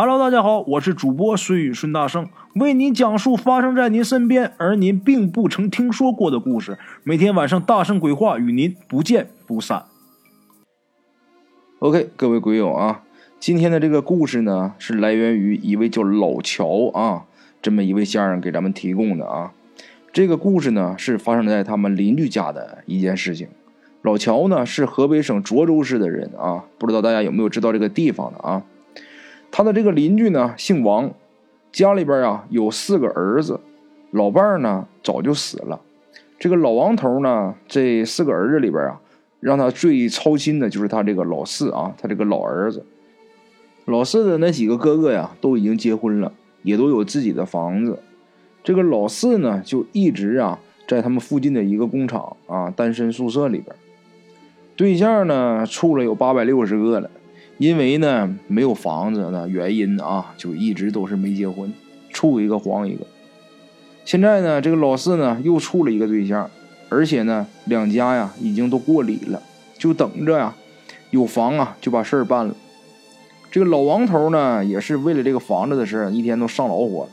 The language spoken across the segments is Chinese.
Hello，大家好，我是主播孙宇孙大圣，为您讲述发生在您身边而您并不曾听说过的故事。每天晚上大圣鬼话与您不见不散。OK，各位鬼友啊，今天的这个故事呢，是来源于一位叫老乔啊这么一位先生给咱们提供的啊。这个故事呢，是发生在他们邻居家的一件事情。老乔呢是河北省涿州市的人啊，不知道大家有没有知道这个地方的啊？他的这个邻居呢，姓王，家里边啊有四个儿子，老伴儿呢早就死了。这个老王头呢，这四个儿子里边啊，让他最操心的就是他这个老四啊，他这个老儿子。老四的那几个哥哥呀，都已经结婚了，也都有自己的房子。这个老四呢，就一直啊在他们附近的一个工厂啊单身宿舍里边，对象呢处了有八百六十个了。因为呢没有房子的原因啊，就一直都是没结婚，处一个黄一个。现在呢，这个老四呢又处了一个对象，而且呢两家呀已经都过礼了，就等着呀有房啊就把事儿办了。这个老王头呢也是为了这个房子的事一天都上老火了。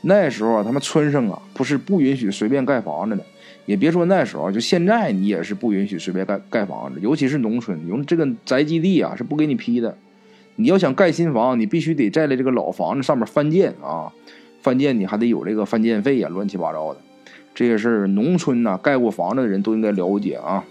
那时候啊他们村上啊不是不允许随便盖房子的。也别说那时候，就现在你也是不允许随便盖盖房子，尤其是农村，用这个宅基地啊是不给你批的。你要想盖新房，你必须得在这个老房子上面翻建啊，翻建你还得有这个翻建费呀，乱七八糟的。这些事儿，农村呐盖过房子的人都应该了解啊。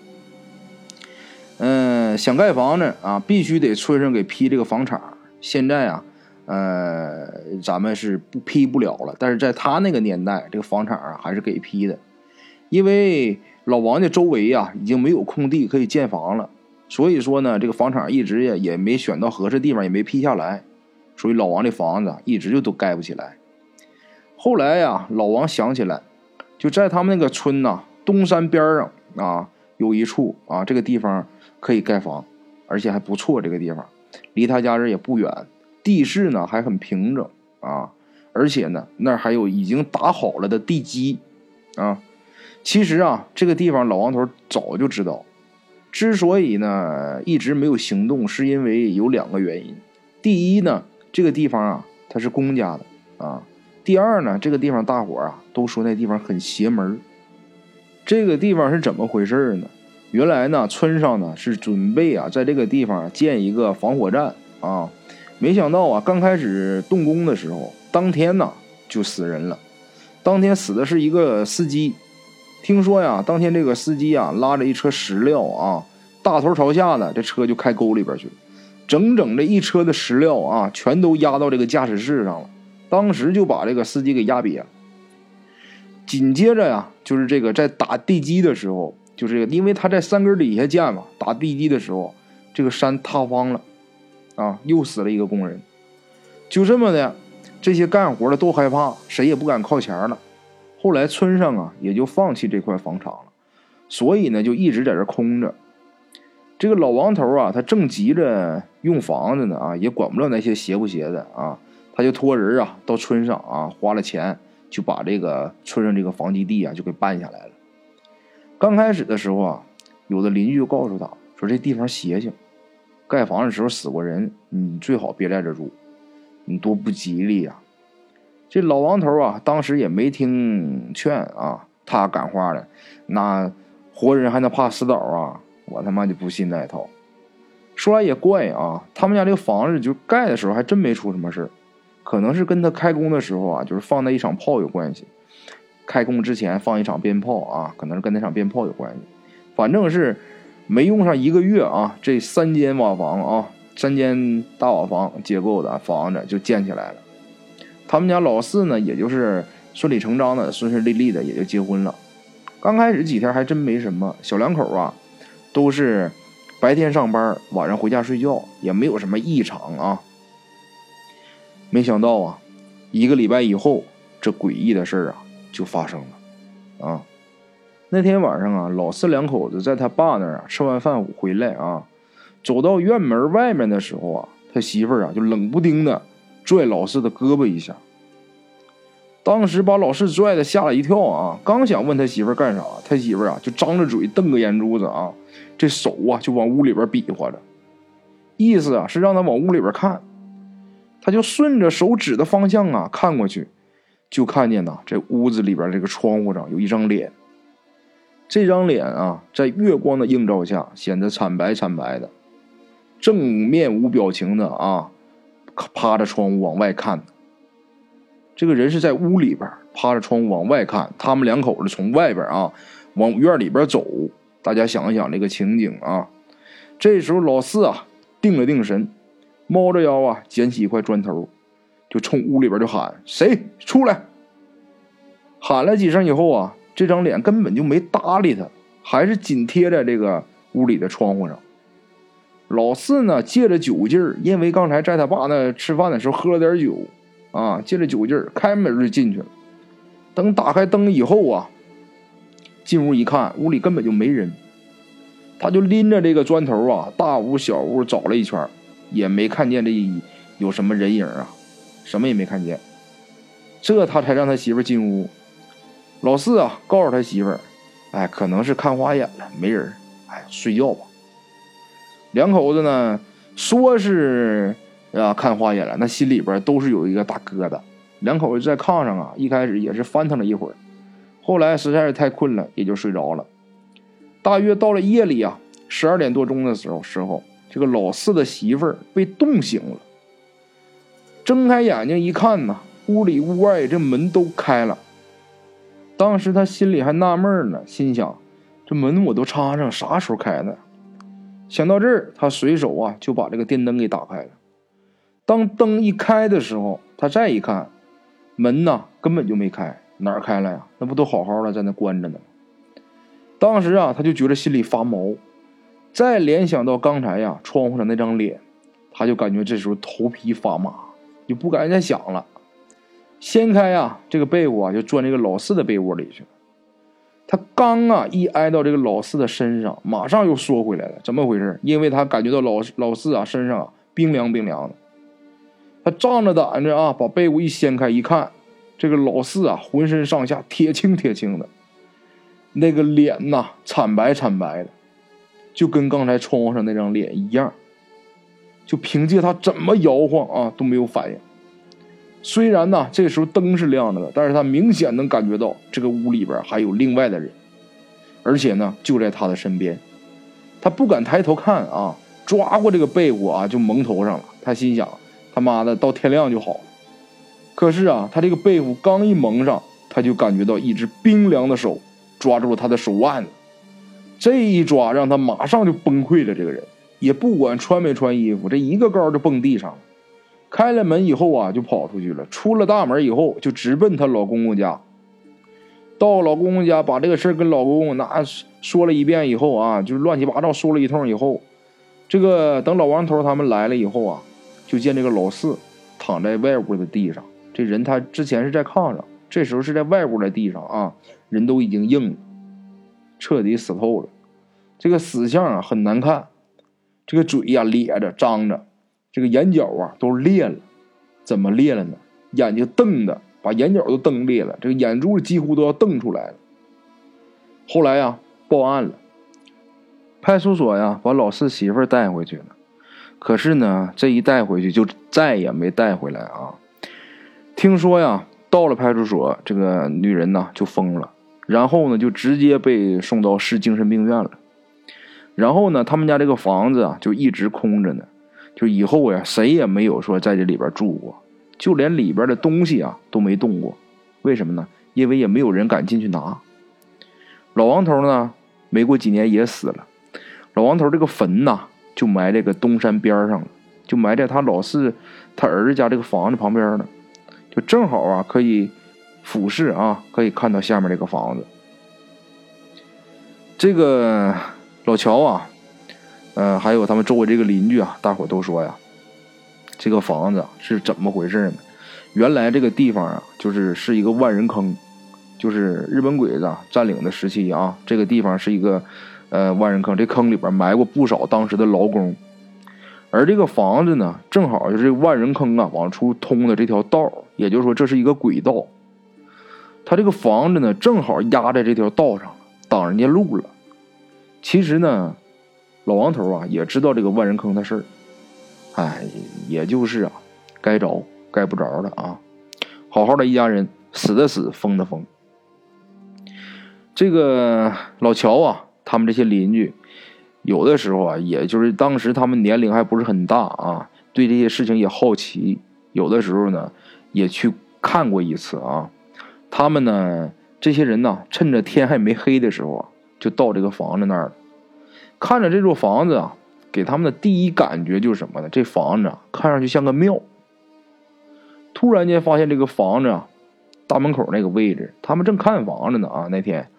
嗯，想盖房子啊，必须得村上给批这个房产。现在啊，呃，咱们是不批不了了，但是在他那个年代，这个房产啊还是给批的。因为老王家周围呀已经没有空地可以建房了，所以说呢，这个房产一直也也没选到合适地方，也没批下来，所以老王的房子一直就都盖不起来。后来呀，老王想起来，就在他们那个村呐东山边上啊有一处啊这个地方可以盖房，而且还不错，这个地方离他家人也不远，地势呢还很平整啊，而且呢那儿还有已经打好了的地基啊。其实啊，这个地方老王头早就知道，之所以呢一直没有行动，是因为有两个原因。第一呢，这个地方啊它是公家的啊；第二呢，这个地方大伙啊都说那地方很邪门。这个地方是怎么回事呢？原来呢村上呢是准备啊在这个地方建一个防火站啊，没想到啊刚开始动工的时候，当天呢就死人了。当天死的是一个司机。听说呀，当天这个司机啊拉着一车石料啊，大头朝下的，这车就开沟里边去了，整整这一车的石料啊，全都压到这个驾驶室上了，当时就把这个司机给压瘪了。紧接着呀，就是这个在打地基的时候，就这个，因为他在山根底下建嘛，打地基的时候，这个山塌方了，啊，又死了一个工人。就这么的，这些干活的都害怕，谁也不敢靠前了。后来村上啊也就放弃这块房产了，所以呢就一直在这空着。这个老王头啊，他正急着用房子呢啊，也管不了那些邪不邪的啊，他就托人啊到村上啊花了钱，就把这个村上这个房基地啊就给办下来了。刚开始的时候啊，有的邻居就告诉他说这地方邪性，盖房的时候死过人，你最好别在这住，你多不吉利呀。这老王头啊，当时也没听劝啊，他感话了，那活人还能怕死倒啊？我他妈就不信那一套。说来也怪啊，他们家这个房子就盖的时候还真没出什么事可能是跟他开工的时候啊，就是放那一场炮有关系。开工之前放一场鞭炮啊，可能是跟那场鞭炮有关系。反正是没用上一个月啊，这三间瓦房啊，三间大瓦房结构的房子就建起来了。他们家老四呢，也就是顺理成章的、顺顺利利的也就结婚了。刚开始几天还真没什么，小两口啊，都是白天上班，晚上回家睡觉，也没有什么异常啊。没想到啊，一个礼拜以后，这诡异的事儿啊就发生了啊。那天晚上啊，老四两口子在他爸那儿啊吃完饭回来啊，走到院门外面的时候啊，他媳妇儿啊就冷不丁的。拽老四的胳膊一下，当时把老四拽的吓了一跳啊！刚想问他媳妇干啥，他媳妇啊就张着嘴瞪个眼珠子啊，这手啊就往屋里边比划着，意思啊是让他往屋里边看。他就顺着手指的方向啊看过去，就看见呐，这屋子里边这个窗户上有一张脸。这张脸啊，在月光的映照下显得惨白惨白的，正面无表情的啊，趴着窗户往外看。这个人是在屋里边趴着窗户往外看，他们两口子从外边啊往院里边走。大家想一想这个情景啊。这时候老四啊定了定神，猫着腰啊捡起一块砖头，就冲屋里边就喊：“谁出来？”喊了几声以后啊。这张脸根本就没搭理他，还是紧贴在这个屋里的窗户上。老四呢，借着酒劲儿，因为刚才在他爸那吃饭的时候喝了点酒，啊，借着酒劲儿开门就进去了。等打开灯以后啊，进屋一看，屋里根本就没人。他就拎着这个砖头啊，大屋小屋找了一圈，也没看见这有什么人影啊，什么也没看见。这他才让他媳妇进屋。老四啊，告诉他媳妇儿：“哎，可能是看花眼了，没人哎，睡觉吧。”两口子呢，说是啊看花眼了，那心里边都是有一个大疙瘩。两口子在炕上啊，一开始也是翻腾了一会儿，后来实在是太困了，也就睡着了。大约到了夜里啊，十二点多钟的时候，时候这个老四的媳妇儿被冻醒了，睁开眼睛一看呢，屋里屋外这门都开了。当时他心里还纳闷呢，心想：这门我都插上，啥时候开的？想到这儿，他随手啊就把这个电灯给打开了。当灯一开的时候，他再一看，门呐根本就没开，哪儿开了呀？那不都好好的在那关着呢？当时啊，他就觉得心里发毛。再联想到刚才呀窗户上那张脸，他就感觉这时候头皮发麻，就不敢再想了。掀开啊，这个被窝啊，就钻这个老四的被窝里去了。他刚啊一挨到这个老四的身上，马上又缩回来了。怎么回事？因为他感觉到老老四啊身上啊冰凉冰凉的。他仗着胆子啊，把被窝一掀开一看，这个老四啊浑身上下铁青铁青的，那个脸呐惨白惨白的，就跟刚才窗户上那张脸一样。就凭借他怎么摇晃啊都没有反应。虽然呢，这时候灯是亮着的，但是他明显能感觉到这个屋里边还有另外的人，而且呢就在他的身边，他不敢抬头看啊，抓过这个被窝啊就蒙头上了。他心想，他妈的到天亮就好。可是啊，他这个被窝刚一蒙上，他就感觉到一只冰凉的手抓住了他的手腕子，这一抓让他马上就崩溃了。这个人也不管穿没穿衣服，这一个高就蹦地上了。开了门以后啊，就跑出去了。出了大门以后，就直奔她老公公家。到老公公家，把这个事儿跟老公公那说了一遍以后啊，就乱七八糟说了一通以后，这个等老王头他们来了以后啊，就见这个老四躺在外屋的地上。这人他之前是在炕上，这时候是在外屋的地上啊，人都已经硬了，彻底死透了。这个死相啊很难看，这个嘴呀咧着张着。这个眼角啊都裂了，怎么裂了呢？眼睛瞪的，把眼角都瞪裂了，这个眼珠几乎都要瞪出来了。后来呀，报案了，派出所呀把老四媳妇带回去了。可是呢，这一带回去就再也没带回来啊。听说呀，到了派出所，这个女人呢就疯了，然后呢就直接被送到市精神病院了。然后呢，他们家这个房子啊就一直空着呢。就以后呀，谁也没有说在这里边住过，就连里边的东西啊都没动过。为什么呢？因为也没有人敢进去拿。老王头呢，没过几年也死了。老王头这个坟呐，就埋这个东山边上了，就埋在他老四他儿子家这个房子旁边了，就正好啊可以俯视啊，可以看到下面这个房子。这个老乔啊。嗯，还有他们周围这个邻居啊，大伙都说呀，这个房子是怎么回事呢？原来这个地方啊，就是是一个万人坑，就是日本鬼子占领的时期啊，这个地方是一个呃万人坑，这坑里边埋过不少当时的劳工，而这个房子呢，正好就是万人坑啊往出通的这条道，也就是说这是一个轨道，他这个房子呢，正好压在这条道上，挡人家路了。其实呢。老王头啊，也知道这个万人坑的事儿，哎，也就是啊，该着该不着的啊。好好的一家人，死的死，疯的疯。这个老乔啊，他们这些邻居，有的时候啊，也就是当时他们年龄还不是很大啊，对这些事情也好奇，有的时候呢，也去看过一次啊。他们呢，这些人呢，趁着天还没黑的时候啊，就到这个房子那儿，看着这座房子啊，给他们的第一感觉就是什么呢？这房子看上去像个庙。突然间发现这个房子啊，大门口那个位置，他们正看房子呢啊，那天。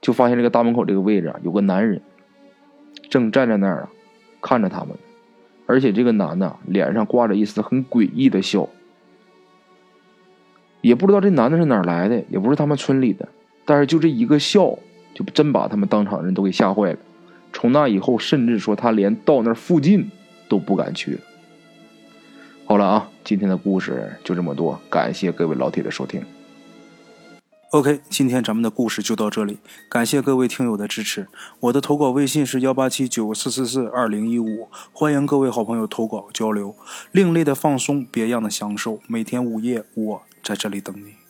就发现这个大门口这个位置啊，有个男人正站在那儿啊，看着他们，而且这个男的脸上挂着一丝很诡异的笑，也不知道这男的是哪儿来的，也不是他们村里的，但是就这一个笑，就真把他们当场人都给吓坏了。从那以后，甚至说他连到那附近都不敢去了。好了啊，今天的故事就这么多，感谢各位老铁的收听。OK，今天咱们的故事就到这里，感谢各位听友的支持。我的投稿微信是幺八七九四四四二零一五，欢迎各位好朋友投稿交流。另类的放松，别样的享受，每天午夜我在这里等你。